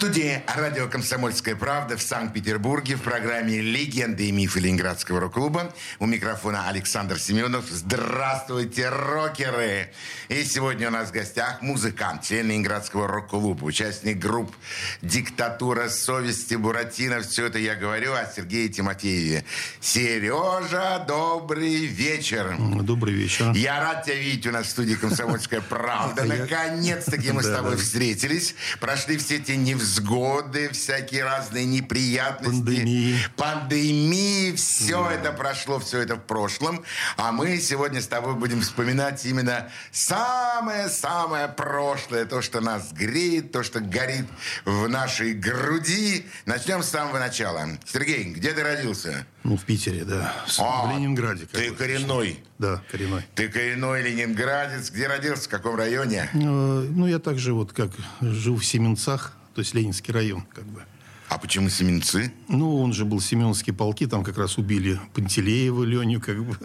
студии радио «Комсомольская правда» в Санкт-Петербурге в программе «Легенды и мифы Ленинградского рок-клуба». У микрофона Александр Семенов. Здравствуйте, рокеры! И сегодня у нас в гостях музыкант, член Ленинградского рок-клуба, участник групп «Диктатура совести», «Буратино». Все это я говорю о Сергее Тимофееве. Сережа, добрый вечер. Добрый вечер. Я рад тебя видеть у нас в студии «Комсомольская правда». Наконец-таки мы с тобой встретились. Прошли все те невзгоды невзгоды, всякие разные неприятности. Пандемии. Пандемии. Все да. это прошло, все это в прошлом. А мы сегодня с тобой будем вспоминать именно самое-самое прошлое. То, что нас греет, то, что горит в нашей груди. Начнем с самого начала. Сергей, где ты родился? Ну, в Питере, да. А, в Ленинграде. Ты коренной? Да, коренной. Ты коренной ленинградец. Где родился? В каком районе? Э, ну, я также вот как живу в Семенцах то есть Ленинский район, как бы. А почему Семенцы? Ну, он же был Семеновские полки, там как раз убили Пантелеева, Леню, как бы.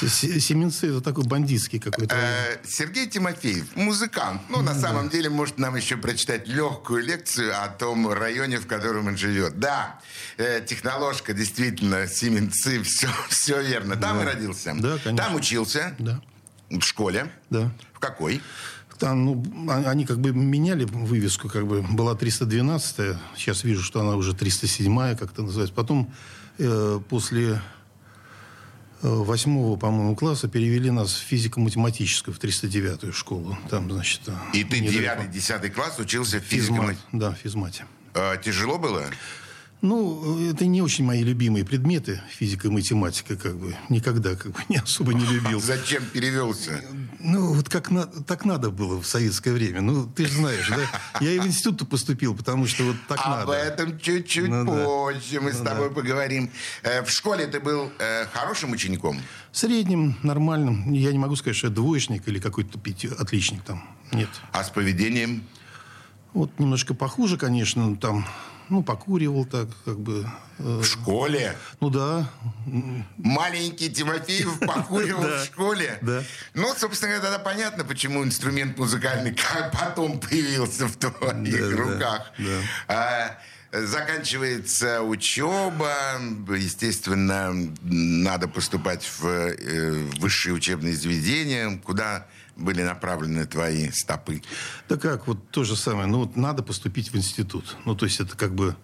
Семенцы это такой бандитский какой-то. Э, Сергей Тимофеев, музыкант. Ну, на самом деле, может нам еще прочитать легкую лекцию о том районе, в котором он живет. Да, э, техноложка, действительно, Семенцы, все, все верно. Там и родился. Да, конечно. Там учился. Да. В школе. Да. В какой? Там, ну, а, они как бы меняли вывеску, как бы была 312-я, сейчас вижу, что она уже 307-я, как-то называется. Потом э, после э, восьмого, по-моему, класса перевели нас в физико-математическую, в 309-ю школу. Там, значит... Э, И ты девятый, десятый класс учился в физико Да, в физмате. А, тяжело было? Ну, это не очень мои любимые предметы, физика и математика, как бы. Никогда, как бы, не особо не любил. Зачем перевелся? Ну, вот как на, так надо было в советское время. Ну, ты же знаешь, да? Я и в институт поступил, потому что вот так надо. Об этом чуть-чуть ну, позже да. мы ну, с тобой да. поговорим. Э, в школе ты был э, хорошим учеником? Средним, нормальным. Я не могу сказать, что я двоечник или какой-то отличник там. Нет. А с поведением? Вот немножко похуже, конечно, там ну, покуривал так, как бы. Э, в школе? Ну, да. Маленький Тимофеев покуривал в школе? Да. Ну, собственно говоря, тогда понятно, почему инструмент музыкальный как потом появился в твоих руках. А, заканчивается учеба, естественно, надо поступать в э, высшие учебные заведения, куда были направлены твои стопы? Да как, вот то же самое. Ну, вот надо поступить в институт. Ну, то есть это как бы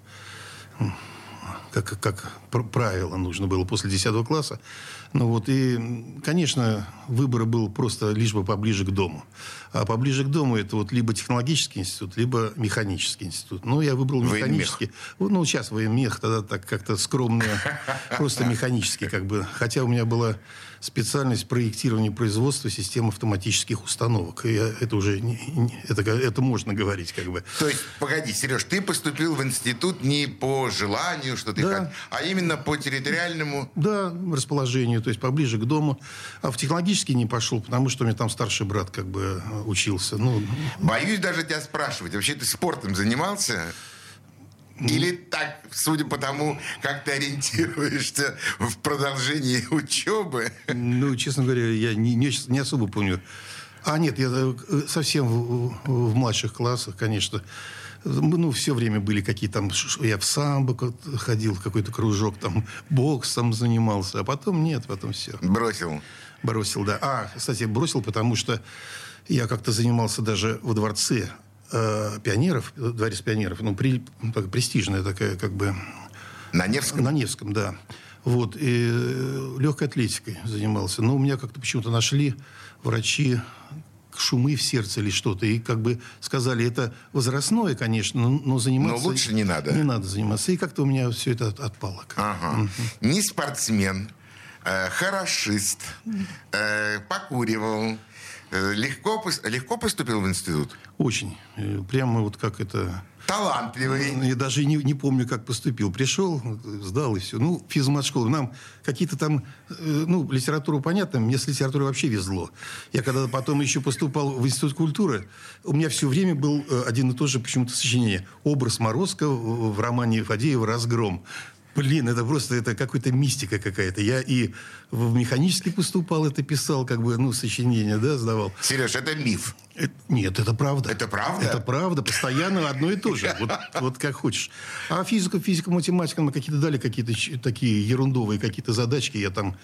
как, как правило нужно было после 10 класса. Ну вот, и, конечно, выбор был просто лишь бы поближе к дому. А поближе к дому это вот либо технологический институт, либо механический институт. Ну, я выбрал механический. Военмех. Ну, сейчас военмех, тогда так как-то скромно, просто механический как бы. Хотя у меня была специальность проектирования производства систем автоматических установок. И это уже не, не, это, это можно говорить как бы. То есть, погоди, Сереж, ты поступил в институт не по желанию, что ты да. как, а именно по территориальному... Да, расположению, то есть поближе к дому. А в технологический не пошел, потому что у меня там старший брат как бы э, учился. Ну, Боюсь даже тебя спрашивать. Вообще ты спортом занимался? Или так, судя по тому, как ты ориентируешься в продолжении учебы? Ну, честно говоря, я не, не, не особо помню. А, нет, я э, совсем в, в младших классах, конечно. Ну, все время были какие-то там... Я в самбо ходил, какой-то кружок, там, боксом занимался. А потом нет, потом все. Бросил? Бросил, да. А, кстати, бросил, потому что я как-то занимался даже во дворце э, пионеров, дворец пионеров, ну, при, так, престижная такая, как бы... На Невском? На Невском, да. Вот, и э, легкой атлетикой занимался. Но у меня как-то почему-то нашли врачи шумы в сердце или что-то. И как бы сказали, это возрастное, конечно, но заниматься... Но лучше не надо. Не надо заниматься. И как-то у меня все это отпало. Ага. Не спортсмен, э, хорошист, э, покуривал, легко, легко поступил в институт? Очень. Э, прямо вот как это... Талантливый. Я даже не, не помню, как поступил. Пришел, сдал и все. Ну, физмат-школу. Нам какие-то там, э, ну, литературу понятно, мне с литературой вообще везло. Я когда потом еще поступал в Институт культуры, у меня все время был э, один и тот же почему-то сочинение. Образ Морозко в романе Фадеева «Разгром». Блин, это просто это какая-то мистика какая-то. Я и в механический поступал, это писал, как бы, ну, сочинение, да, сдавал. Сереж, это миф. Это, нет, это правда. Это правда? Это правда, постоянно одно и то же. Вот, вот как хочешь. А физику, физику, математику, мы какие-то дали какие-то такие ерундовые какие-то задачки, я там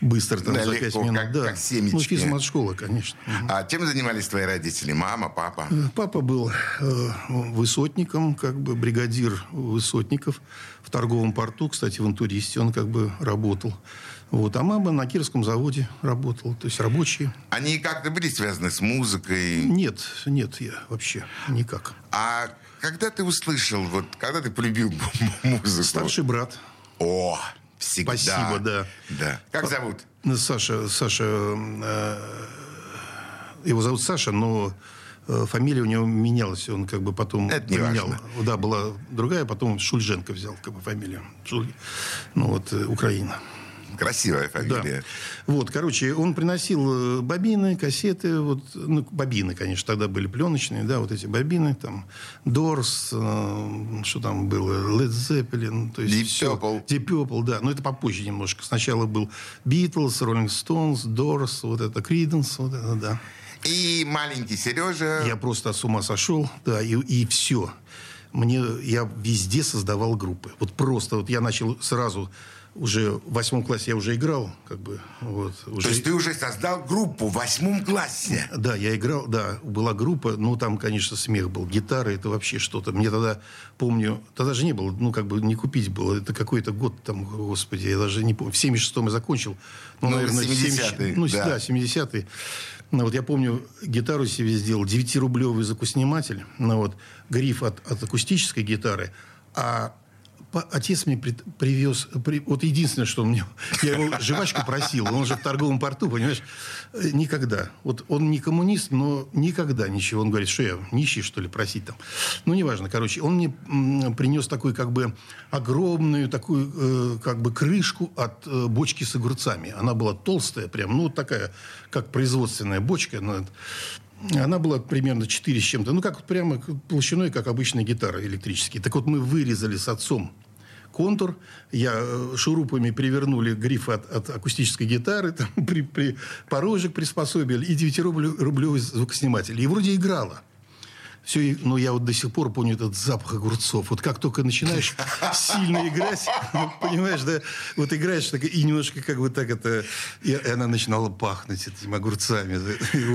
быстро там Да, за легко, пять минут. как- да. как семечки. Ну, физмат-школа, конечно. А чем занимались твои родители? Мама, папа? Э, Папа был э, высотником, как бы бригадир высотников в торговом порту, кстати, в интуристе он как бы работал. Вот. А мама на Кировском заводе работала, то есть рабочие. Они как-то были связаны с музыкой? Нет, нет, я вообще никак. А когда ты услышал, вот, когда ты полюбил музыку? Старший брат. О, всегда. Спасибо, да. Да. Как зовут? Ну, Саша, Саша, э, его зовут Саша, но э, фамилия у него менялась, он как бы потом Это не поменял. важно. Да, была другая, потом Шульженко взял как бы фамилию. Шуль- Ну вот, э, Украина. Красивая Да. фамилия. Вот, короче, он приносил э, бобины, кассеты, вот, ну, бобины, конечно, тогда были пленочные, да, вот эти бобины, там, Дорс, э, что там было, Led Zeppelin, то есть Deep всё. Purple. Deep Purple, да, но это попозже немножко. Сначала был Beatles, Rolling Stones, Doors, вот это, Creedence, вот это, да. И маленький Сережа... Я просто с ума сошел, да, и, и все. Мне, я везде создавал группы. Вот просто, вот я начал сразу, уже в восьмом классе я уже играл, как бы, вот. Уже... То есть ты уже создал группу в восьмом классе? Да, я играл, да, была группа, ну, там, конечно, смех был, гитара, это вообще что-то. Мне тогда, помню, тогда же не было, ну, как бы не купить было, это какой-то год там, господи, я даже не помню, в 76-м я закончил. Ну, наверное, 70-е, Ну, да. да, 70-е. Ну, вот я помню, гитару себе сделал, 9-рублевый закусниматель, ну, вот, гриф от, от акустической гитары, а Отец мне при- привез... при- вот единственное, что он мне... Я его жвачку просил. Он же в торговом порту, понимаешь? Э, Никогда. Вот он не коммунист, но никогда ничего. Он говорит, что я нищий, что ли, просить там. Ну, неважно. Короче, он мне принес такой как бы огромную такую э, как бы крышку от э, бочки с огурцами. Она была толстая прям, ну, такая, как производственная бочка. ну, она была примерно 4 с чем-то. Ну, как прямо толщиной, как обычная гитара электрические. Так вот, мы вырезали с отцом контур. Я э, шурупами привернули гриф от, от акустической гитары, там, при, при, порожек приспособили и 9-рублевый звукосниматель. И вроде играла. Все, но я вот до сих пор помню этот запах огурцов. Вот как только начинаешь сильно играть, понимаешь, да, вот играешь так, и немножко как бы так это... И она начинала пахнуть этими огурцами.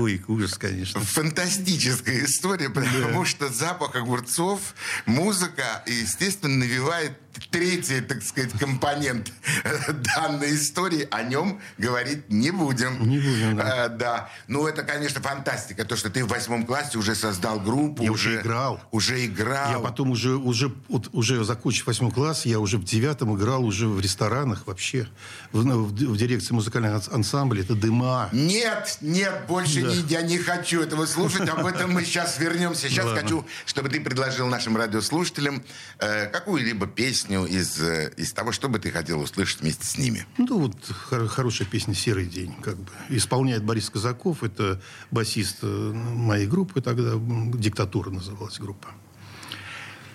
Ой, ужас, конечно. Фантастическая история, потому что запах огурцов, музыка, естественно, навевает третий, так сказать, компонент данной истории. О нем говорить не будем. Не будем, да. А, да. Ну, это, конечно, фантастика. То, что ты в восьмом классе уже создал группу. Я уже играл. Уже играл. Я потом уже, уже, вот, уже закончив восьмой класс, я уже в девятом играл уже в ресторанах вообще. В, ну, в, в дирекции музыкальных анс- ансамблей. Это дыма. Нет, нет, больше Да. не, я не хочу этого слушать. Об этом мы сейчас вернемся. Сейчас Ладно. хочу, чтобы ты предложил нашим радиослушателям э, какую-либо песню из, э, из того, что бы ты хотел услышать вместе с ними. Ну, вот хор- хорошая песня «Серый день». Как бы. Исполняет Борис Казаков. Это басист э, моей группы тогда. м, «Диктатура» называлась группа.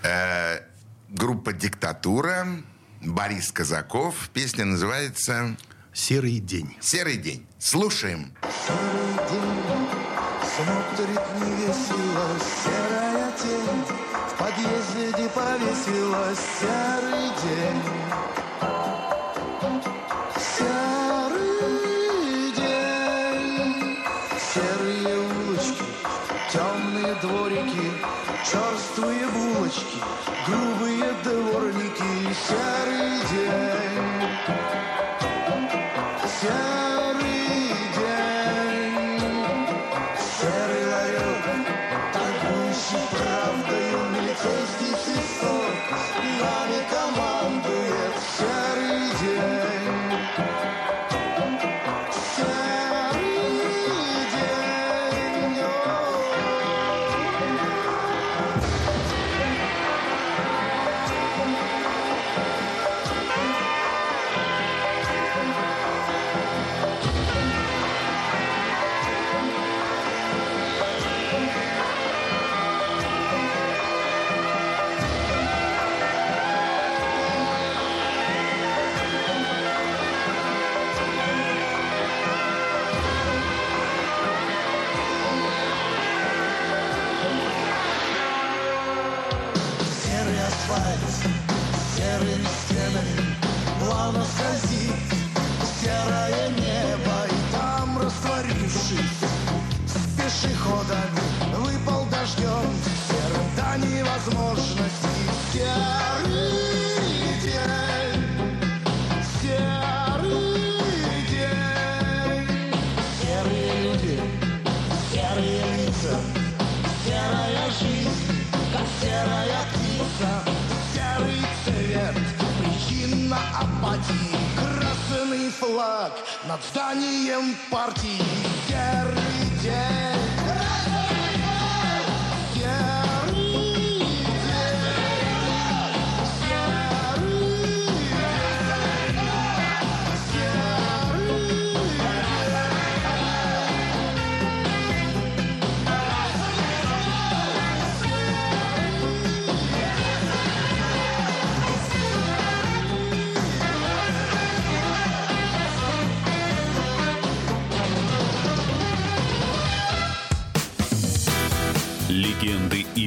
Э, группа «Диктатура», Борис Казаков. Песня называется «Серый день». «Серый день». Слушаем. Смотрит невесело серая тень В подъезде повесилась серый день дворники Серый день серая жизнь, как серая птица, серый цвет, причина апатии, красный флаг над зданием партии, серый день.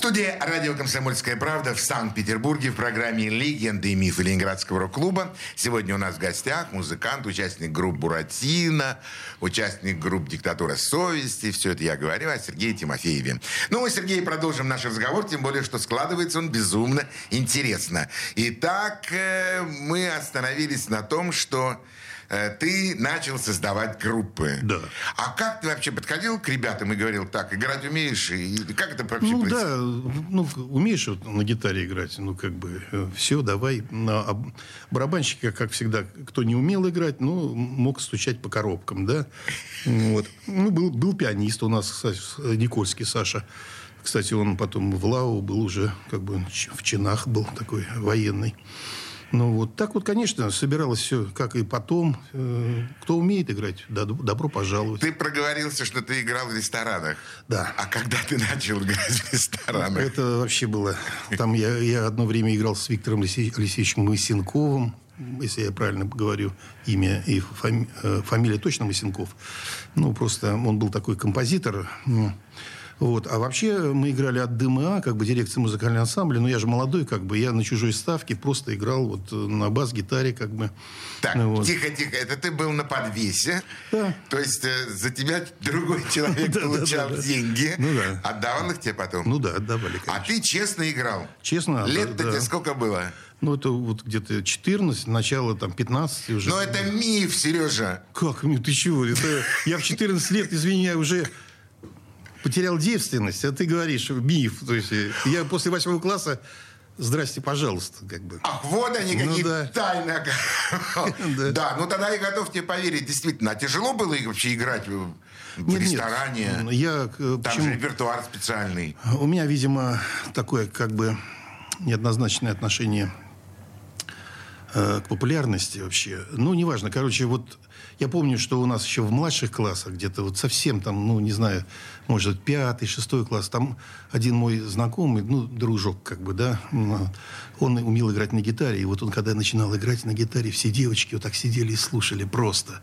Студии радио «Комсомольская правда» в Санкт-Петербурге в программе «Легенды и мифы Ленинградского рок-клуба». Сегодня у нас в гостях музыкант, участник групп «Буратино», участник групп «Диктатура совести». Все это я говорю о Сергее Тимофееве. Ну, мы, Сергей, продолжим наш разговор, тем более, что складывается он безумно интересно. Итак, э, мы остановились на том, что ты начал создавать группы. Да. А как ты вообще подходил к ребятам и говорил, так, играть умеешь? И как это вообще Ну происходит? да, ну умеешь вот на гитаре играть, ну как бы все, давай. А барабанщики, как всегда, кто не умел играть, ну мог стучать по коробкам, да. Вот. Ну был, был пианист у нас, кстати, Никольский Саша. Кстати, он потом в Лау был уже как бы в чинах был такой военный. Ну, вот так вот, конечно, собиралось все, как и потом. Э, Кто умеет играть, добро пожаловать. Ты проговорился, что ты играл в ресторанах. Да. А когда ты начал играть в ресторанах? Это вообще было... Там я, я одно время играл с Виктором Алексеевичем Мысенковым, если я правильно говорю имя и фами- э, фамилия точно Мысенков. Ну, просто он был такой композитор. Вот. А вообще мы играли от ДМА, как бы дирекция музыкального ансамбля. Но я же молодой, как бы. Я на чужой ставке просто играл вот э, на бас-гитаре, как бы. Так, Ну, вот. тихо, тихо. Это ты был на подвесе. Да. То есть э, за тебя другой человек получал деньги. Ну да. Отдавал их тебе потом. Ну да, отдавали, а ты честно играл. Честно, Лет-то тебе сколько было? Ну, это вот где-то 14, начало там 15 уже. Ну, это миф, Сережа. Как? Ну, ты чего? Это я в 14 лет, извини, я уже потерял девственность, а ты говоришь миф. То есть э, я после восьмого класса, здрасте, пожалуйста, как бы. Ах, вот они, Ну какие да. тайны. Да. Да, ну тогда я готов тебе поверить. Действительно, а тяжело было вообще играть в нет, ресторане? Я, э, Там почему? же репертуар специальный. У меня, видимо, такое как бы неоднозначное отношение э, к популярности вообще. Ну, неважно. Короче, вот я помню, что у нас еще в младших классах, где-то вот совсем там, ну, не знаю, может, пятый, шестой класс, там один мой знакомый, ну, дружок как бы, да, он умел играть на гитаре. И вот он, когда начинал играть на гитаре, все девочки вот так сидели и слушали просто.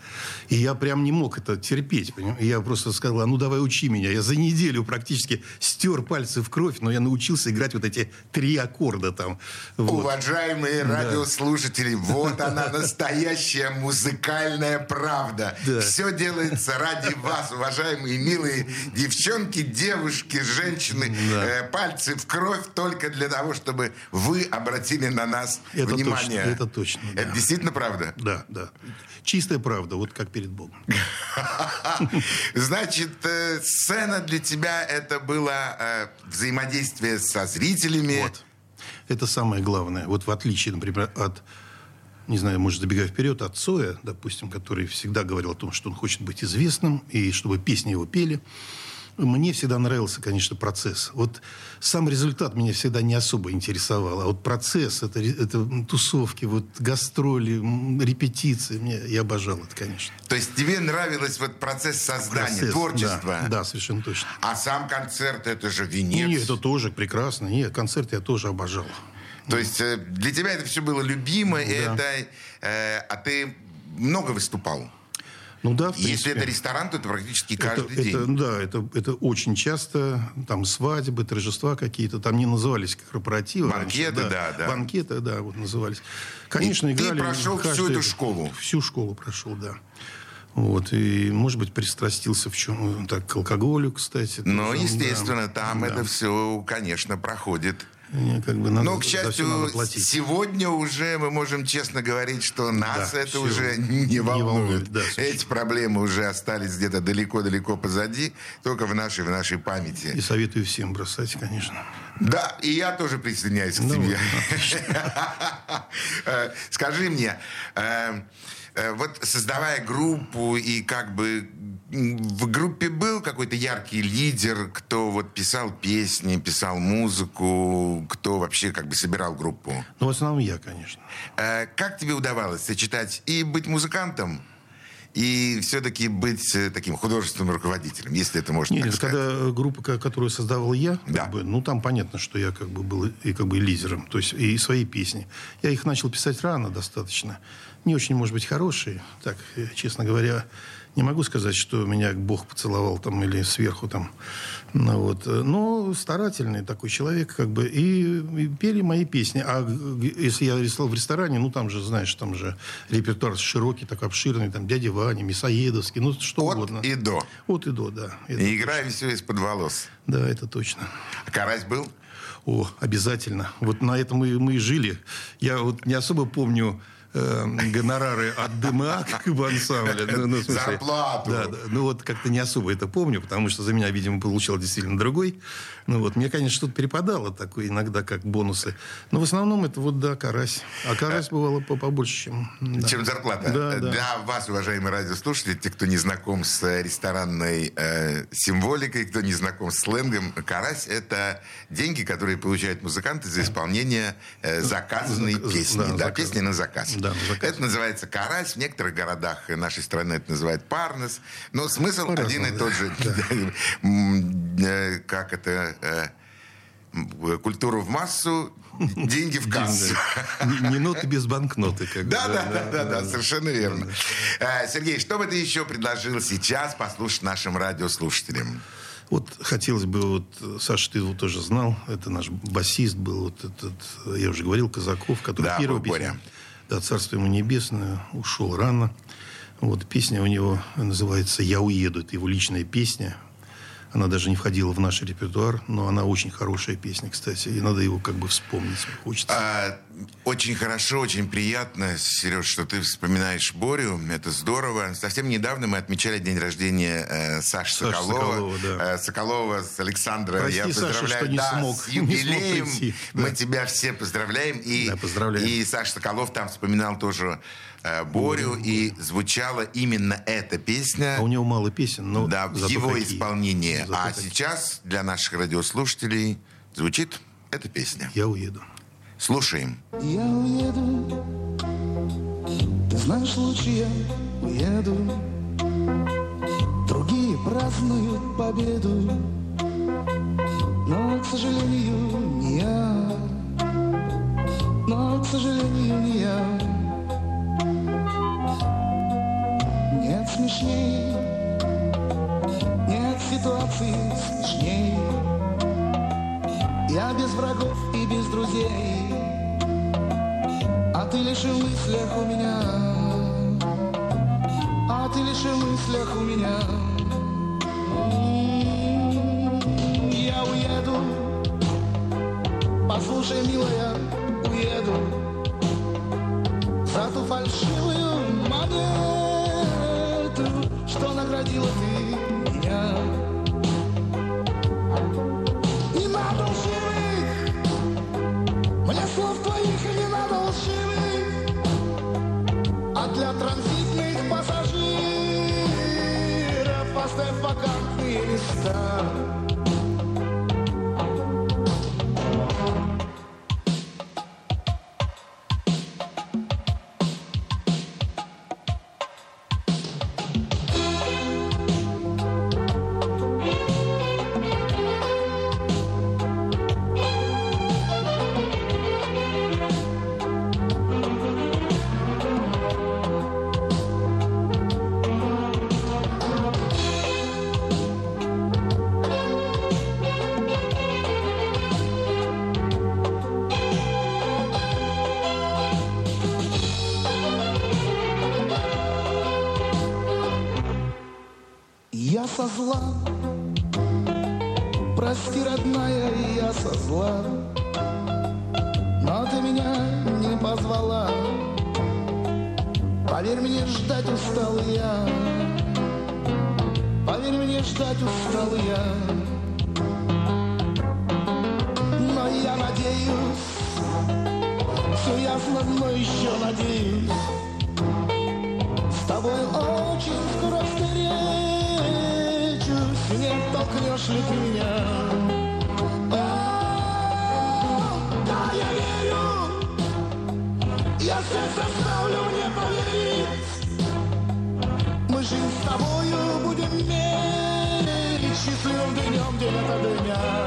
И я прям не мог это терпеть, понимаешь? Я просто сказал, а ну давай учи меня. Я за неделю практически стер пальцы в кровь, но я научился играть вот эти три аккорда там. Вот. Уважаемые радиослушатели, вот она настоящая музыкальная правда. Да. Все делается ради вас, уважаемые милые девчонки, девушки, женщины. Да. Э, пальцы в кровь только для того, чтобы вы обратили на нас Это внимание. точно, это точно, да. Это действительно правда? Да, да. Чистая правда, вот как перед Богом. Значит, э, сцена для тебя это было э, взаимодействие со зрителями. Вот. Это самое главное. Вот в отличие, например, от, не знаю, может, забегая вперед, от Цоя, допустим, который всегда говорил о том, что он хочет быть известным, и чтобы песни его пели. Мне всегда нравился, конечно, процесс. Вот сам результат меня всегда не особо интересовал. А вот процесс, это, это тусовки, вот гастроли, репетиции, мне, я обожал это, конечно. То есть тебе нравилось вот процесс создания, Процесс, творчества. Да, да, совершенно точно. А сам концерт это же венец. Нет, это тоже прекрасно. Нет, концерт я тоже обожал. То есть э, для тебя это все было любимо, и это, э, а ты много выступал. Ну да, Если это ресторан, то это практически Это, каждый день. это, да, это, это очень часто. Там свадьбы, торжества какие-то. Там не назывались корпоративы. Банкеты, раньше, да, да. Банкеты, да, вот назывались. Конечно, И ты играли. прошел всю эту школу? Всю школу прошел, да. Вот, и, может быть, пристрастился в чем так, к алкоголю, кстати. Ну, естественно, да. там Да. это все, конечно, проходит. Как бы надо, Но, к счастью, надо платить. сегодня уже мы можем честно говорить, что нас Да, это уже не Не волнует. волнует, да. Эти проблемы уже остались где-то далеко-далеко позади, только в нашей, в нашей памяти. И советую всем бросать, конечно. Да, и я тоже присоединяюсь к Ну тебе. вот, Э, Скажи мне, э, э, вот создавая группу и как бы в группе был какой-то яркий лидер, кто вот писал песни, писал музыку, кто вообще как бы собирал группу. Ну, в основном я, конечно. Э, Как тебе удавалось сочетать и быть музыкантом, и все-таки быть э, таким художественным руководителем, если это можно Нет, так сказать? когда группа, ко- которую создавал я, как Да. бы, ну там понятно, что я как бы был и как бы и лидером, то есть и свои песни. Я их начал писать рано достаточно, не очень, может быть, хорошие. Так, э, честно говоря, не могу сказать, что меня Бог поцеловал там или сверху там, ну, вот. э, Но старательный такой человек, как бы, и, и пели мои песни. А если я рисовал в ресторане, ну там же, знаешь, там же репертуар широкий, такой обширный, там дядя Ваня, Мясоедовский, ну что угодно. От и до. От и до, да. Это И играем все из-под волос. да, это точно. А Карась был? О, обязательно. Вот на этом мы, мы и жили. Я вот не особо помню э, гонорары от ДМА как бы ансамбля. Ну, ну, смысле, Зарплату. Да, да. Ну вот как-то не особо это помню, потому что за меня, видимо, получал действительно другой. Ну вот, мне, конечно, что-то перепадало такое иногда, как бонусы. Но в основном это вот, да, карась. А карась бывало по- побольше, чем... да. Чем зарплата. Да, да. Для вас, уважаемые радиослушатели, те, кто не знаком с э, ресторанной э, символикой, кто не знаком с сленгом, карась – это деньги, которые получают музыканты за исполнение э, заказанной Зак- песни. да, Да, заказ. песни на заказ. Да, на заказ. Это называется карась. В некоторых городах нашей страны это называют парнес. Но смысл По-разному, один и да. тот же. Э, Как это... э, м, Культуру в массу, деньги в кассу. Ноты без банкноты. Да, да, да, да, да, совершенно верно. Э, Сергей, что бы ты еще предложил сейчас послушать нашим радиослушателям? Вот хотелось бы, вот, э, Саша, ты его тоже знал, это наш басист был, вот этот, э, я уже говорил, Казаков, который Да, Боря. песня, да, «Царство ему небесное», ушел рано. Вот песня у него называется «Я уеду», это его личная песня. Она даже не входила в наш репертуар, но она очень хорошая песня, кстати, и надо его как бы вспомнить, хочется. А, Очень хорошо, очень приятно, Сереж, что ты вспоминаешь Борю. Это здорово. Совсем недавно мы отмечали день рождения э, Саши Саши Соколова. Соколова, да. Э, Соколова с Александром. Прости, Я Саша, поздравляю что не да, смог- с не смог юбилеем. прийти, Мы да. тебя все поздравляем. И, Да, поздравляем. и Саша Соколов там вспоминал тоже э, Борю. И звучала именно эта песня. А у него мало песен, но Да, в его какие. исполнении. Зато а какие. сейчас для наших радиослушателей звучит эта песня. Я уеду. Слушаем. Я уеду, ты знаешь, лучше я уеду. Другие празднуют победу, но, к сожалению, не я. Но, к сожалению, не я. Нет смешней, нет ситуации смешней. Я без врагов и без друзей, ты лишь в мыслях у меня, а ты лишь в мыслях у меня. Я уеду, послушай, милая, уеду. За ту фальшивую монету, что наградила ты транзитных пассажиров поставь вакантные места. Тобою будем мерить счастливым днем, день ото дня.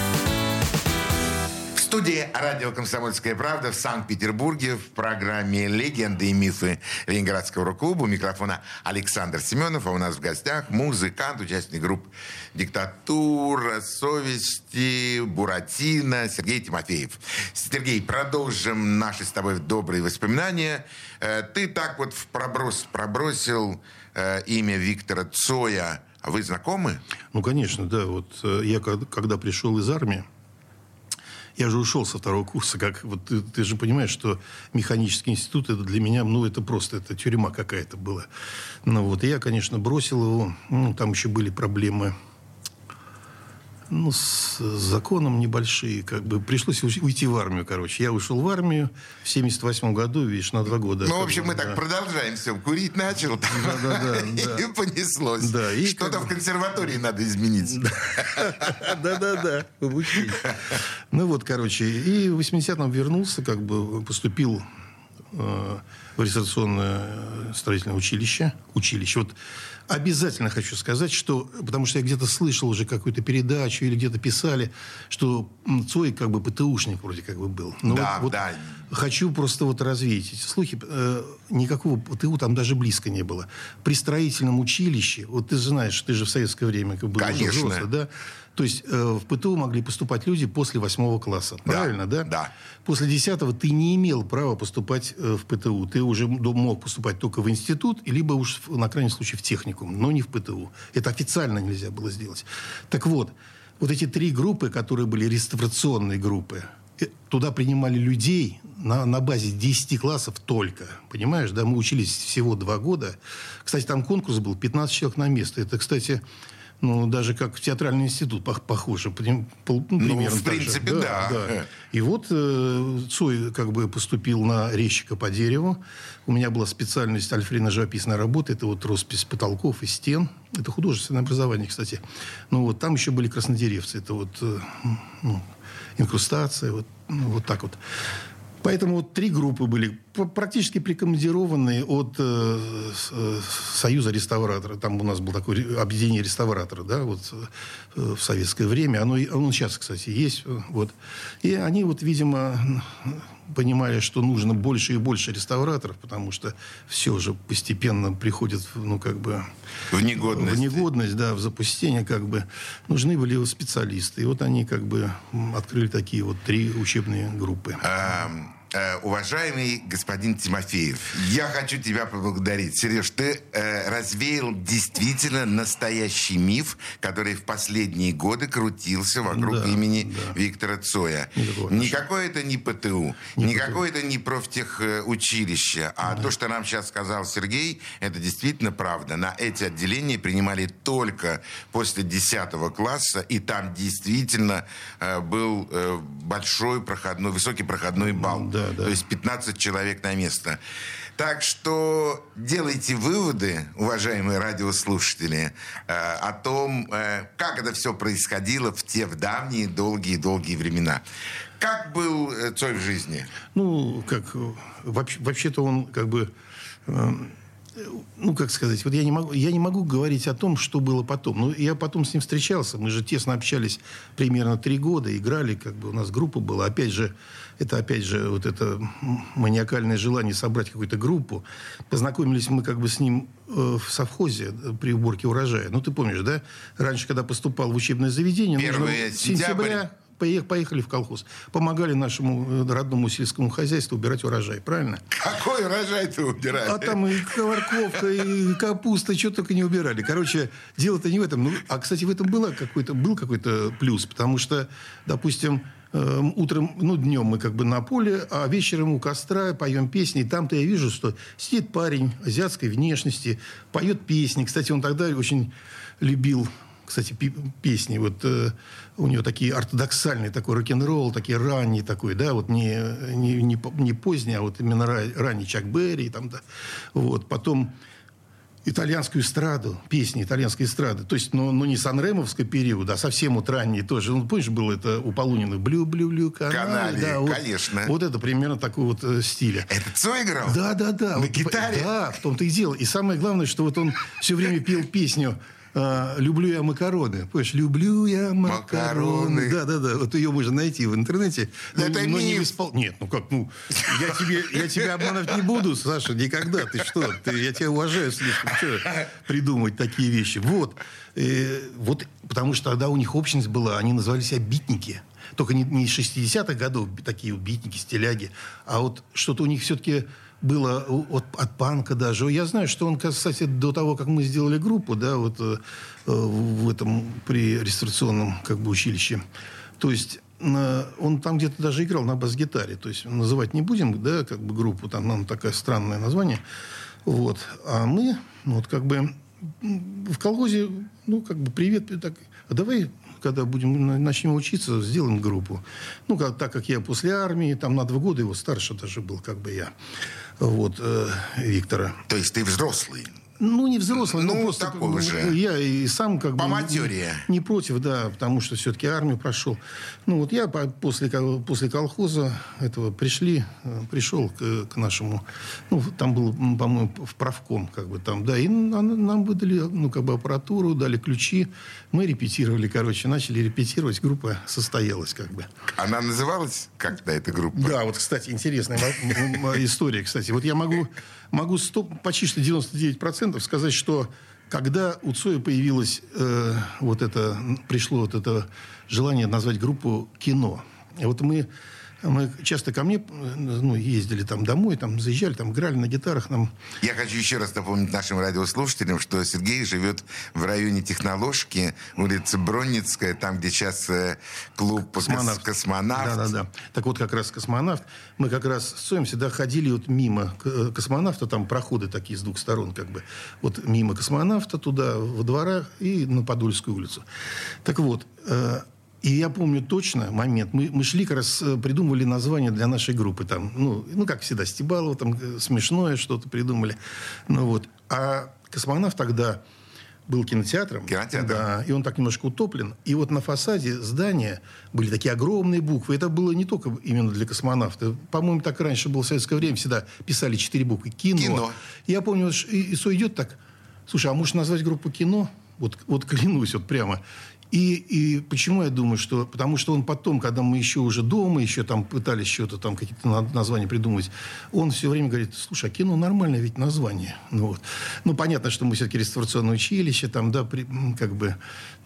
Студии радио «Комсомольская правда» в Санкт-Петербурге в программе «Легенды и мифы Ленинградского рок-клуба». У микрофона Александр Семенов, а у нас в гостях музыкант, участник групп «Диктатура», «Совести», «Буратино», Сергей Тимофеев. Сергей, продолжим наши с тобой добрые воспоминания. Э, Ты так вот в проброс пробросил э, имя Виктора Цоя. А Вы знакомы? Ну, конечно, да. Вот э, я когда пришел из армии, я же ушел со второго курса, как вот ты, ты же понимаешь, что механический институт это для меня, ну это просто это тюрьма какая-то была. Ну вот и я, конечно, бросил его. Ну, там еще были проблемы. Ну, с законом небольшие, как бы пришлось уйти- в армию, короче. Я ушел в армию в 78 году, видишь, на два года. Ну, в общем, мы так да. продолжаем все. Курить начал, Да-да-да, да. и понеслось. Да, и Что-то как в консерватории надо изменить. Да-да-да, обучение. Ну вот, короче, и в 80-м вернулся, как бы поступил э, в реставрационное э, строительное училище. Училище. Вот обязательно хочу сказать, что, потому что я где-то слышал уже какую-то передачу или где-то писали, что Цой как бы ПТУшник вроде как бы был. Но Да, вот- вот да. Хочу просто вот развеять эти слухи. Э, никакого ПТУ там даже близко не было. При строительном училище, вот ты же знаешь, ты же в советское время как бы Конечно. взрослый, да? То есть э, в ПТУ могли поступать люди после восьмого класса. Правильно, да? да. После десятого ты не имел права поступать э, в ПТУ. Ты уже м- мог поступать только в институт, либо уж на крайний случай в техникум, но не в ПТУ. Это официально нельзя было сделать. Так вот, вот эти три группы, которые были реставрационные группы, э, туда принимали людей на, на базе 10 классов только. Понимаешь, да? Мы учились всего два года. Кстати, там конкурс был 15 человек на место. Это, кстати, ну, даже как в театральный институт пох- похоже. Пол- ну, примерно в так же. принципе, да. И вот э, Цой как бы поступил на резчика по дереву. У меня была специальность альфрейно-живописная работа. Это вот роспись потолков и стен. Это художественное образование, кстати. Ну вот там еще были краснодеревцы. Это вот э, ну, инкрустация. Вот, ну, вот так вот. Поэтому вот три группы были практически прикомандированные от э, э, Союза реставратора. Там у нас было такое объединение реставраторов, да, вот э, в советское время. Оно, оно сейчас, кстати, есть. э, Вот. И они вот, видимо, понимали, что нужно больше и больше реставраторов, потому что все же постепенно приходит, ну, как бы... В негодность. В негодность, да, в запустение, как бы. Нужны были специалисты. И вот они, как бы, открыли такие вот три учебные группы. Э, уважаемый господин Тимофеев, я хочу тебя поблагодарить. Сереж, ты э, развеял действительно настоящий миф, который в последние годы крутился вокруг Да, имени да. Виктора Цоя. Никакого Никакое это не ПТУ, никакое это не профтехучилище, а то, что нам сейчас сказал Сергей, это действительно правда. На эти отделения принимали только после 10 класса, и там действительно э, был э, большой проходной, высокий проходной балл. Да, да. То есть 15 человек на место. Так что делайте выводы, уважаемые радиослушатели, э, о том, э, как это все происходило в те в давние долгие-долгие времена. Как был э, Цой в жизни? Ну, как, вообще, вообще-то он как бы, э, ну, как сказать, вот я не, могу, я не могу говорить о том, что было потом. Ну, я потом с ним встречался, мы же тесно общались примерно три года, играли, как бы у нас группа была. Опять же, это опять же вот это маниакальное желание собрать какую-то группу. Познакомились мы как бы с ним э, в совхозе э, при уборке урожая. Ну, ты помнишь, да? Раньше, когда поступал в учебное заведение, нужно Первое сентябрь. сентября поех- поехали в колхоз. Помогали нашему э, родному сельскому хозяйству убирать урожай, правильно? Какой урожай ты убирали? А там и коварковка, и капуста, что только не убирали. Короче, дело-то не в этом. Ну, а, кстати, в этом было какой-то, был какой-то плюс, потому что, допустим, э, утром, ну, днем мы как бы на поле, а вечером у костра поем песни. И там-то я вижу, что сидит парень азиатской внешности, поет песни. Кстати, он тогда очень любил кстати, песни. Вот э, у него такие ортодоксальные, такой рок-н-ролл, такие ранние такой, да, вот не, не, не, не поздний, а вот именно ра- ранний Чак Берри, там, да. Вот, потом итальянскую эстраду, песни итальянской эстрады. То есть, ну, ну не санремовский период, а совсем вот ранний тоже. Ну, помнишь, было это у Полунина? Блю-блю-блю, канале. Канале, да, вот, конечно. Вот это примерно такого вот э, стиля. Это Цой играл? Да, да, да. На Вот, гитаре? Да, в том-то и дело. И самое главное, что вот он все время пел песню э, «Люблю я макароны». Понимаешь, «Люблю я макароны». Макароны. Да, да, да. Вот ее можно найти в интернете. Но- это но не миф. испол- Нет, ну как, ну, я тебе, я тебя обманывать не буду, Саша, никогда. Ты что? Ты, я тебя уважаю слишком. Что придумывать такие вещи? Вот. Э, вот, потому что тогда у них общность была, они называли себя битники. Только не, не из 60-х годов такие битники, стиляги, а вот что-то у них все-таки было от, от панка даже. Я знаю, что он, кстати, до того, как мы сделали группу, да, вот э, э, в этом при реставрационном как бы училище, то есть э, он там где-то даже играл на бас-гитаре. То есть называть не будем, да, как бы группу, там нам такое странное название. Вот. А мы, ну, вот как бы в колхозе, ну, как бы привет, так, а давай когда будем на- начнем учиться, сделаем группу. Ну, как, так как я после армии, там на два года его старше даже был, как бы я, вот, э, Виктора. То есть ты взрослый. Ну, не взрослый, Ну, но просто... такой ну, же. Я и сам как По бы... матери. Не, не против, да, потому что все-таки армию прошел. Ну, вот я по- после, после колхоза этого пришли, э, пришел к, к нашему... Ну, там был, по-моему, в правком, как бы там, да, и нам, нам выдали, ну, как бы аппаратуру, дали ключи. Мы репетировали, короче, начали репетировать, группа состоялась, как бы. Она называлась как-то эта группа? Да, вот, кстати, интересная история, кстати. Вот я могу, могу 100, почти что 99% сказать, что когда у Цоя появилось э, вот это, пришло вот это желание назвать группу «Кино». И вот мы, мы часто ко мне ну, ездили там домой, там заезжали, там играли на гитарах, нам Я хочу еще раз напомнить нашим радиослушателям, что Сергей живет в районе Техноложки, улица Бронницкая, там, где сейчас э, клуб Космонавт. «Космонавт». Да, да, да. Так вот, как раз космонавт. Мы как раз с Цоем всегда ходили вот мимо э, космонавта, там проходы такие с двух сторон, как бы. Вот мимо космонавта туда, во двора и на Подольскую улицу. Так вот, э, и я помню точно момент. Мы, мы шли, как раз э, придумывали название для нашей группы. Там, ну, ну, как всегда, Стебалова, там э, смешное что-то придумали. Ну, вот. А космонавт тогда был кинотеатром. Кинотеатр. Да, и он так немножко утоплен. И вот на фасаде здания были такие огромные буквы. Это было не только именно для космонавта. По-моему, так раньше было в советское время. Всегда писали четыре буквы. Кино. Кино. Я помню, Исо идет так. Слушай, а может назвать группу кино? Вот, вот клянусь, вот прямо. И, и почему я думаю, что... Потому что он потом, когда мы еще уже дома, еще там пытались что-то там, какие-то на- названия придумывать, он все время говорит, слушай, а кино нормальное ведь название. Ну, вот. ну понятно, что мы все-таки реставрационное училище, там, да, при- как бы...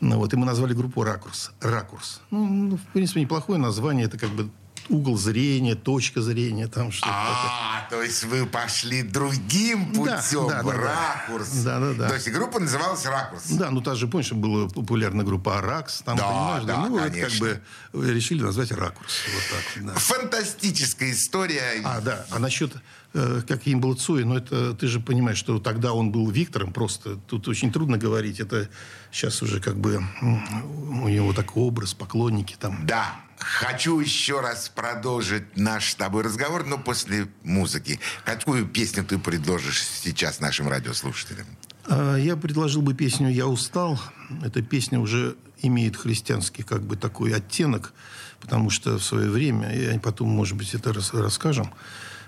Ну, вот, и мы назвали группу «Ракурс». «Ракурс». Ну, ну, в принципе, неплохое название. Это как бы угол зрения, точка зрения, там что-то. А, то есть вы пошли другим путем, да, да, да. ракурс. Да, да, да. То есть группа называлась «Ракурс». Да, ну та же, помнишь, была популярна группа «Аракс», там, Да, понимаешь, да, ну, это как конечно. бы решили назвать «Ракурс», вот так, да. Фантастическая история. А, да. А насчет, э, каким был Цой, ну, это ты же понимаешь, что тогда он был Виктором просто. Тут очень трудно говорить. Это сейчас уже как бы у него такой образ, поклонники там. Да, хочу еще раз продолжить наш с тобой разговор, но после музыки. Какую песню ты предложишь сейчас нашим радиослушателям? А, Я предложил бы песню «Я устал». Эта песня уже имеет христианский как бы такой оттенок, потому что в свое время, и потом, может быть, это рас- расскажем,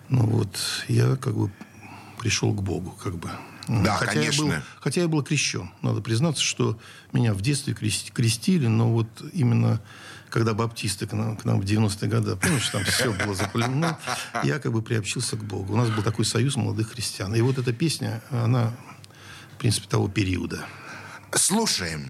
ну вот, я как бы пришел к Богу, как бы. Да, хотя конечно. Я был, хотя я был крещен. Надо признаться, что меня в детстве крести- крестили, но вот именно когда баптисты к нам, к нам в 90-е годы, помнишь, там все было запылено, я как бы приобщился к Богу. У нас был такой союз молодых христиан. И вот эта песня, она, в принципе, того периода. Слушаем.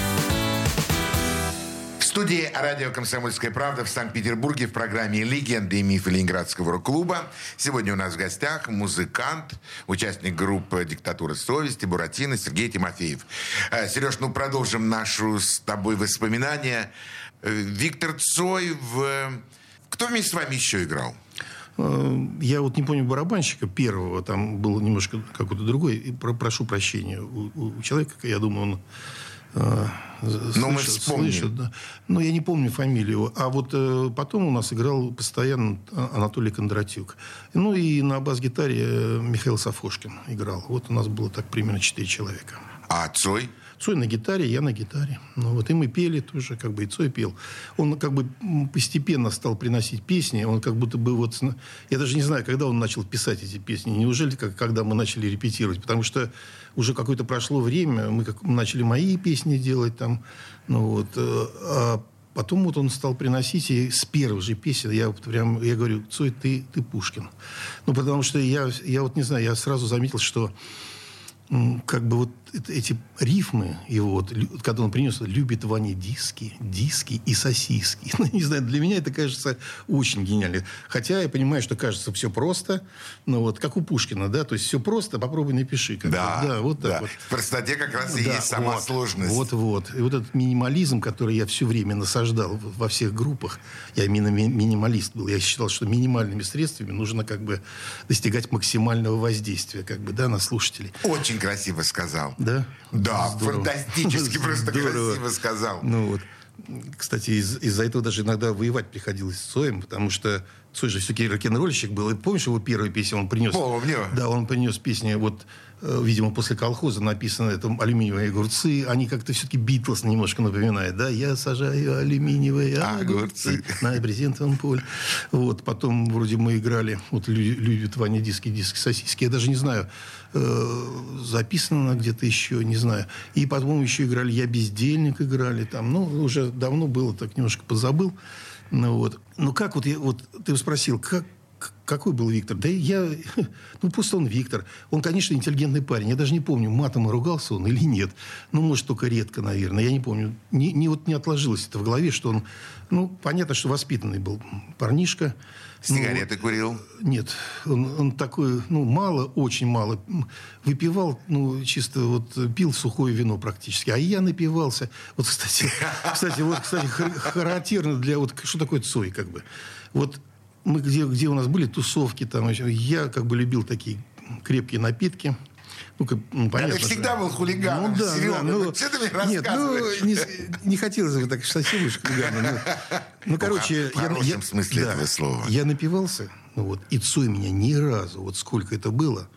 Студии радио «Комсомольская правда» в Санкт-Петербурге в программе «Легенды и мифы Ленинградского рок-клуба». Сегодня у нас в гостях музыкант, участник группы «Диктатура совести» Буратино Сергей Тимофеев. Э, Сереж, ну продолжим нашу с тобой воспоминания. Э, Виктор Цой в... Кто вместе с вами еще играл? Э, Я вот не помню барабанщика первого, там был немножко какой-то другой. Прошу прощения у человека, я думаю, он э, з- Ну, мы слышит- вспомним. слышит, да. Но я не помню фамилию. А вот э, потом у нас играл постоянно А- Анатолий Кондратюк. Ну и на бас-гитаре э, Михаил Сафошкин играл. Вот у нас было так примерно четыре человека. А Цой? Цой на гитаре, я на гитаре. Ну, вот и мы пели тоже, как бы и Цой пел. Он как бы постепенно стал приносить песни. Он как будто бы вот... Я даже не знаю, когда он начал писать эти песни. Неужели как, когда мы начали репетировать? Потому что уже какое-то прошло время, мы как, начали мои песни делать там. Ну вот. э, А потом вот он стал приносить, и с первых же песен я вот прям, я говорю, Цой, ты, ты Пушкин. Ну, потому что я, я вот не знаю, я сразу заметил, что как бы вот эти рифмы его, вот, когда он принес, любит Ваня диски, диски и сосиски. Ну, не знаю, для меня это кажется очень гениально. Хотя я понимаю, что кажется все просто, но вот как у Пушкина, да, то есть все просто, попробуй напиши. Как да, да, вот так да. вот. В простоте как раз и да, есть сама вот, сложность. Вот, вот. И вот этот минимализм, который я все время насаждал во всех группах, я именно ми- минималист был, я считал, что минимальными средствами нужно как бы достигать максимального воздействия, как бы, да, на слушателей. Очень красиво сказал. Да? Да, Здорово. фантастически просто Здорово. красиво сказал. Ну вот. Кстати, из- из-за этого даже иногда воевать приходилось с Цоем, потому что Цой же все-таки рок-н-ролльщик был. И помнишь его первую песню он принес? Помню. Да, он принес песню, вот, э, видимо, после колхоза написано это «Алюминиевые огурцы». Они как-то все-таки Битлз немножко напоминают, да? «Я сажаю алюминиевые огурцы, Огурцы. на брезентовом поле». Вот, потом вроде мы играли, вот «Лю- «Любит Ваня диски, диски, сосиски». Я даже не знаю, э, записано где-то еще, не знаю. И потом еще играли «Я бездельник» играли там. Ну, уже давно было, так немножко позабыл. Ну, вот. Ну, как вот, я, вот ты спросил, как, какой был Виктор? Да я... Ну, просто он Виктор. Он, конечно, интеллигентный парень. Я даже не помню, матом ругался он или нет. Ну, может, только редко, наверное. Я не помню. Не, не, вот не отложилось это в голове, что он... Ну, понятно, что воспитанный был парнишка. Ну, Сигареты курил. нет, он, он такой, ну, мало, очень мало. Выпивал, ну, чисто вот пил сухое вино практически. А я напивался. Вот, кстати, кстати, вот, кстати, хар- характерно для... Вот что такое Цой, как бы. Вот мы где, где у нас были тусовки, там, я как бы любил такие крепкие напитки. Ну, как, ну, понятно, ты всегда что- был хулиганом, ну, да, Серега, да, ну, что ты мне Нет, ну, не, не хотелось бы так совсем уж хулигана. Ну, ну, короче... в хорошем смысле этого слова. Я напивался, ну вот, и Цой меня ни разу, вот сколько это было,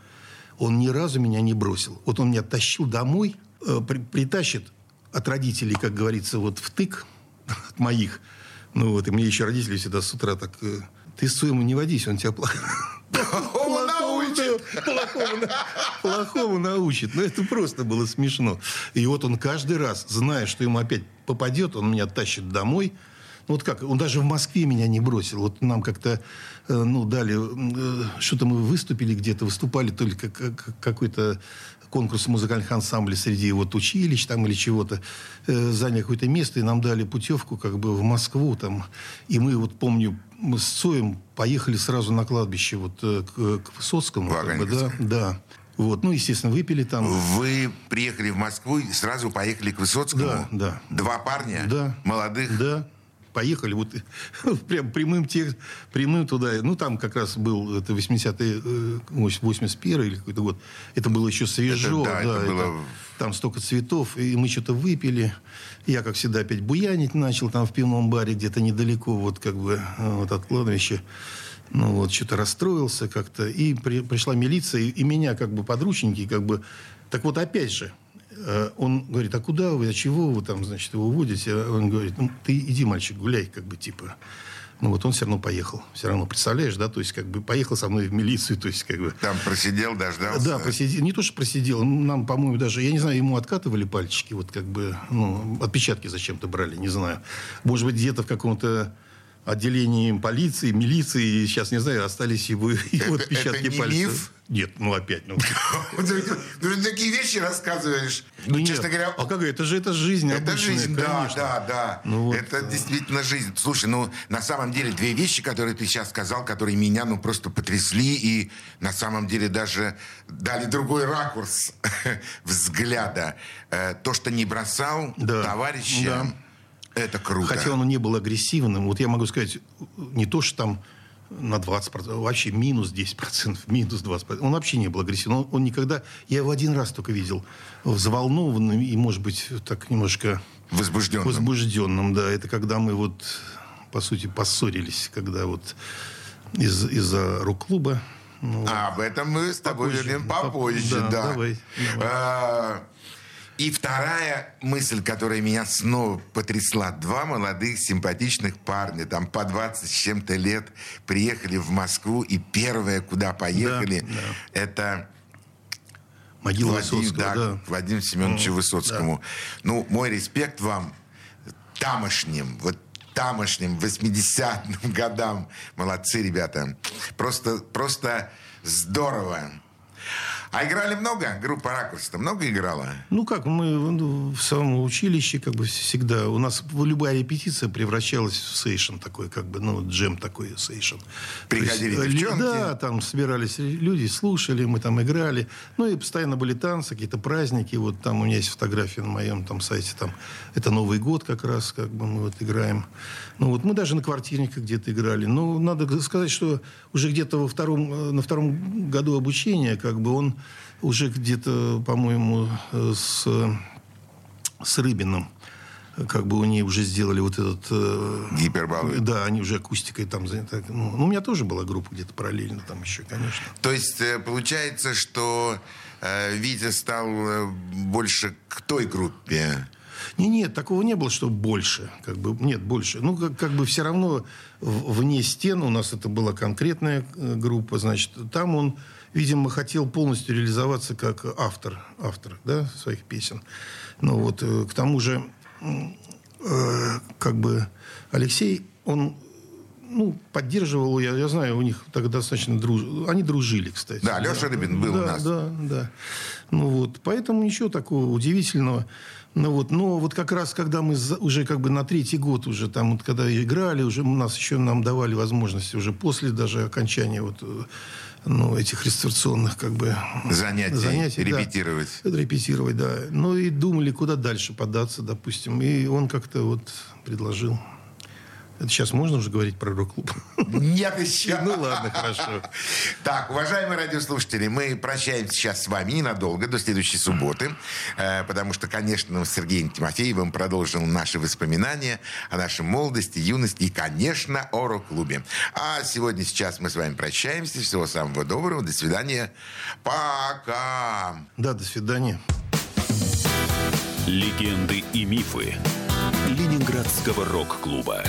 он ни разу меня не бросил. Вот он меня тащил домой, э, при- притащит от родителей, как говорится, вот в тык от моих. Ну вот, и мне еще родители всегда с утра так... э, Ты с Цоем не водись, он тебя плохо... Научит. Плохому, плохому научит. Ну, это просто было смешно. И вот он каждый раз, зная, что ему опять попадет, он меня тащит домой. Ну, вот как, он даже в Москве меня не бросил. Вот нам как-то, э, ну, дали, э, что-то мы выступили где-то, выступали только как- какой-то конкурс музыкальных ансамблей среди вот училищ там или чего-то. Э, заняли какое-то место, и нам дали путевку как бы в Москву там. И мы, вот помню, мы с Цоем поехали сразу на кладбище вот э, к, к Высоцкому. как бы, да, да. Вот, ну, естественно, выпили там. Вы приехали в Москву и сразу поехали к Высоцкому? Да, да. Два парня? Да. Молодых? Да. Поехали вот прям прямым, текст, прямым туда. Ну, там как раз был это 80-й, э, 81 или какой-то год. Это было еще свежо. Это, да, это было- там столько цветов. И мы что-то выпили. Я, как всегда, опять буянить начал там в пивном баре где-то недалеко вот как бы э, вот от кладбища. Ну вот, что-то расстроился как-то. И при- пришла милиция, и, и меня как бы подручники как бы... Так вот, опять же, он говорит, а куда вы, а чего вы там, значит, его уводите? А Он говорит, ну, ты иди, мальчик, гуляй, как бы, типа. Ну, вот он все равно поехал. Все равно, представляешь, да? То есть, как бы, поехал со мной в милицию, то есть, как бы... Там просидел, дождался? Да, просидел. Не то, что просидел. Нам, по-моему, даже, я не знаю, ему откатывали пальчики, вот как бы, ну, отпечатки зачем-то брали, не знаю. Может быть, где-то в каком-то отделении полиции, милиции, сейчас не знаю, остались его, его Это- отпечатки это не пальцев. миф? Нет, ну опять. Ну, Ты же такие вещи рассказываешь. Ну, честно говоря, А как это же это жизнь Это жизнь, да, конечно. да, да. Ну вот, это действительно жизнь. Слушай, ну, на самом деле, две вещи, которые ты сейчас сказал, которые меня, ну, просто потрясли и, на самом деле, даже дали другой ракурс взгляда. Э, То, что не бросал товарища, это круто. Хотя он не был агрессивным. Вот я могу сказать, не то, что там на 20%, а вообще минус 10%, минус 20%. Он вообще не был агрессивным. Он, он никогда... Я его один раз только видел взволнованным и, может быть, так немножко Возбужденным. возбужденным. Да, это когда мы вот, по сути, поссорились, когда вот из- из-за рок-клуба. Ну, А об этом мы с тобой Попозже. вернем попозже, Да, да. давай, давай. А, И вторая мысль, которая меня снова потрясла. Два молодых симпатичных парня, там по 20 с чем-то лет, приехали в Москву, и первое, куда поехали, Да, да. это могила Владимир, Высоцкого, да, да. Владимиру Семеновичу Высоцкому. Ну, мой респект вам тамошним. Вот тамошним 80-м годам. Молодцы, ребята. Просто, просто здорово. А играли много? Группа «Ракурс»-то много играла? Ну как, мы ну, в самом училище как бы всегда... У нас любая репетиция превращалась в сейшн такой, как бы, ну, джем такой сейшн. Приходили есть, девчонки? Да, там собирались люди, слушали, мы там играли. Ну и постоянно были танцы, какие-то праздники. Вот там у меня есть фотография на моем там сайте. Там, это Новый год как раз, как бы мы вот играем. Ну вот мы даже на квартирниках где-то играли. Но надо сказать, что уже где-то во втором, э, на втором году обучения, как бы он уже где-то, по-моему, э, с, с Рыбиным как бы у нее уже сделали вот этот... Э, Гипербалы. Да, они уже акустикой там заняты. Ну, у меня тоже была группа где-то параллельно там еще, конечно. То есть э, получается, что э, Витя стал больше к той группе? Не, нет, такого не было, что больше. Как бы, нет, больше. Ну, как, как бы все равно вне стен у нас это была конкретная группа. Значит, там он видимо, хотел полностью реализоваться как автор, автор да, своих песен. Но вот э, к тому же, э, как бы Алексей, он ну, поддерживал, я, я знаю, у них тогда достаточно друж... Они дружили, кстати. Да, Леша Рыбин был да, у нас. Да, да. Ну вот, поэтому ничего такого удивительного. Ну вот, но вот как раз, когда мы уже как бы на третий год уже там, вот, когда играли, уже у нас еще нам давали возможность уже после даже окончания вот э, ну, этих реставрационных как бы занятий, занятий репетировать. Да, репетировать, да. Ну и думали, куда дальше податься, допустим. И он как-то вот предложил. Это сейчас можно уже говорить про рок-клуб? Нет еще. Ну ладно, хорошо. Так, уважаемые радиослушатели, мы прощаемся сейчас с вами ненадолго, до следующей субботы, э, потому что, конечно, с Сергеем Тимофеевым продолжим наши воспоминания о нашей молодости, юности и, конечно, о рок-клубе. А сегодня, сейчас мы с вами прощаемся. Всего самого доброго. До свидания. Пока. Да, до свидания. Легенды и мифы Ленинградского рок-клуба.